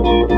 Thank you.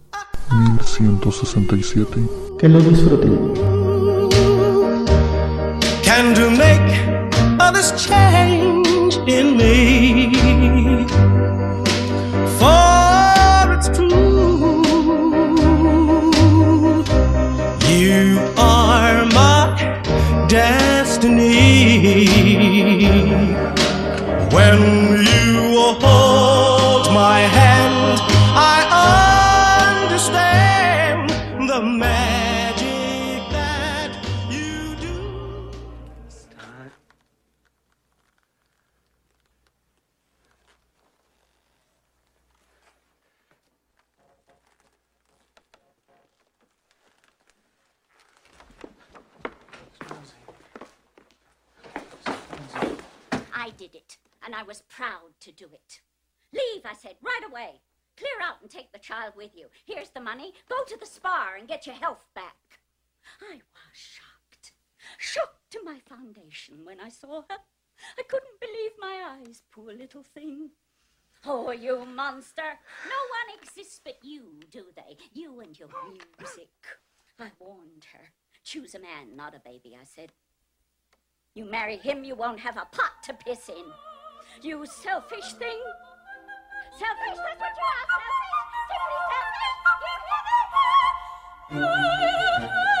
1167. que lo disfruten. can to make all this change in me. Take the child with you. Here's the money. Go to the spa and get your health back. I was shocked. Shocked to my foundation when I saw her. I couldn't believe my eyes, poor little thing. Oh, you monster. No one exists but you, do they? You and your music. I warned her. Choose a man, not a baby, I said. You marry him, you won't have a pot to piss in. You selfish thing. Selfish, that's what you are, selfish. Simply selfish. You hear that?